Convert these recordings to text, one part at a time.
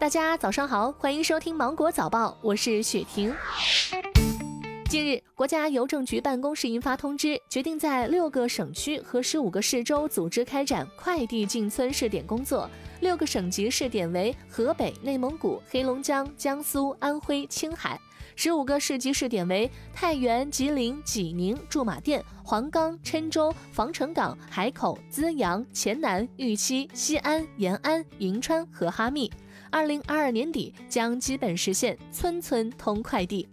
大家早上好，欢迎收听芒果早报，我是雪婷。近日，国家邮政局办公室印发通知，决定在六个省区和十五个市州组织开展快递进村试点工作。六个省级试点为河北、内蒙古、黑龙江、江苏、安徽、青海；十五个市级试点为太原、吉林、济宁、驻马店、黄冈、郴州、防城港、海口、资阳、黔南、玉溪、西安、延安、银川和哈密。二零二二年底将基本实现村村通快递。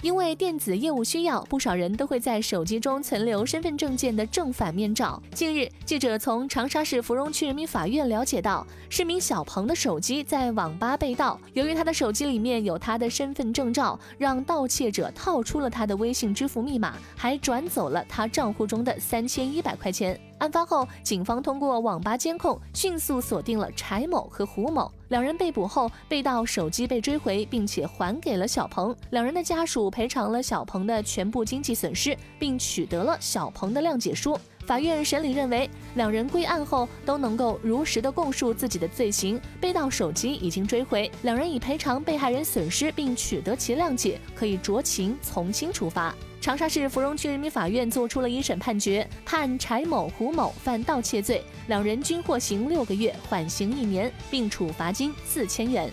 因为电子业务需要，不少人都会在手机中存留身份证件的正反面照。近日，记者从长沙市芙蓉区人民法院了解到，市民小鹏的手机在网吧被盗，由于他的手机里面有他的身份证照，让盗窃者套出了他的微信支付密码，还转走了他账户中的三千一百块钱。案发后，警方通过网吧监控，迅速锁定了柴某和胡某两人。被捕后，被盗手机被追回，并且还给了小鹏。两人的家属赔偿了小鹏的全部经济损失，并取得了小鹏的谅解书。法院审理认为，两人归案后都能够如实的供述自己的罪行，被盗手机已经追回，两人已赔偿被害人损失，并取得其谅解，可以酌情从轻处罚。长沙市芙蓉区人民法院作出了一审判决，判柴某、胡某犯盗窃罪，两人均获刑六个月，缓刑一年，并处罚金四千元。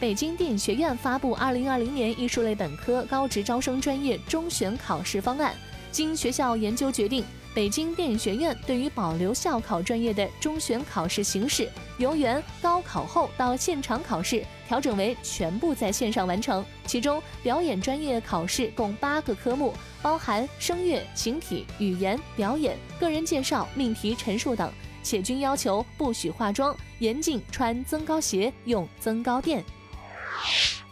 北京电影学院发布二零二零年艺术类本科高职招生专业中选考试方案，经学校研究决定。北京电影学院对于保留校考专业的中选考试形式，由原高考后到现场考试调整为全部在线上完成。其中，表演专业考试共八个科目，包含声乐、形体、语言、表演、个人介绍、命题陈述等，且均要求不许化妆，严禁穿增高鞋、用增高垫。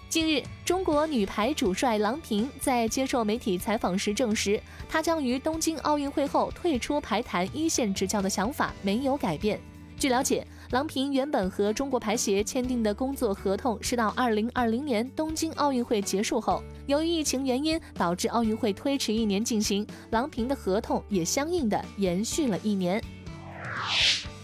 近日，中国女排主帅郎平在接受媒体采访时证实，她将于东京奥运会后退出排坛一线执教的想法没有改变。据了解，郎平原本和中国排协签订的工作合同是到二零二零年东京奥运会结束后，由于疫情原因导致奥运会推迟一年进行，郎平的合同也相应的延续了一年。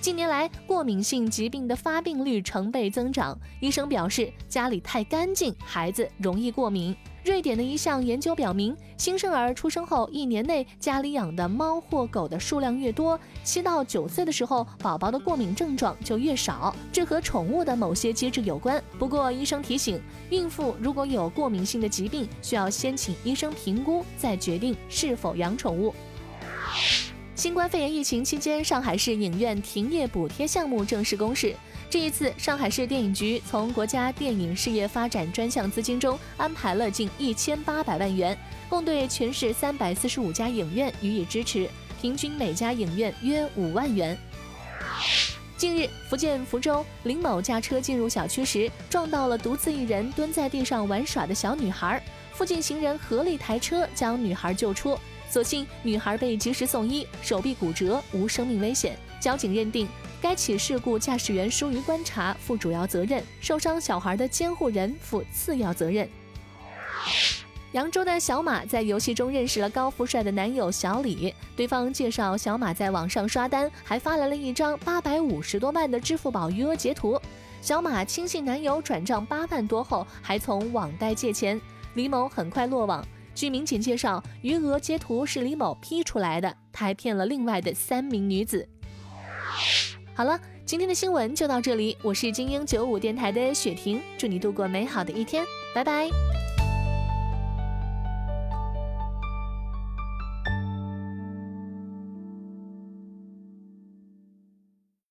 近年来，过敏性疾病的发病率成倍增长。医生表示，家里太干净，孩子容易过敏。瑞典的一项研究表明，新生儿出生后一年内，家里养的猫或狗的数量越多，七到九岁的时候，宝宝的过敏症状就越少。这和宠物的某些机制有关。不过，医生提醒，孕妇如果有过敏性的疾病，需要先请医生评估，再决定是否养宠物。新冠肺炎疫情期间，上海市影院停业补贴项目正式公示。这一次，上海市电影局从国家电影事业发展专项资金中安排了近一千八百万元，共对全市三百四十五家影院予以支持，平均每家影院约五万元。近日，福建福州林某驾车进入小区时，撞到了独自一人蹲在地上玩耍的小女孩，附近行人合力抬车将女孩救出。所幸女孩被及时送医，手臂骨折，无生命危险。交警认定该起事故驾驶员疏于观察，负主要责任；受伤小孩的监护人负次要责任。扬州的小马在游戏中认识了高富帅的男友小李，对方介绍小马在网上刷单，还发来了一张八百五十多万的支付宝余额截图。小马轻信男友转账八万多后，还从网贷借钱，李某很快落网。据民警介绍，余额截图是李某 P 出来的，他还骗了另外的三名女子。好了，今天的新闻就到这里，我是精英九五电台的雪婷，祝你度过美好的一天，拜拜。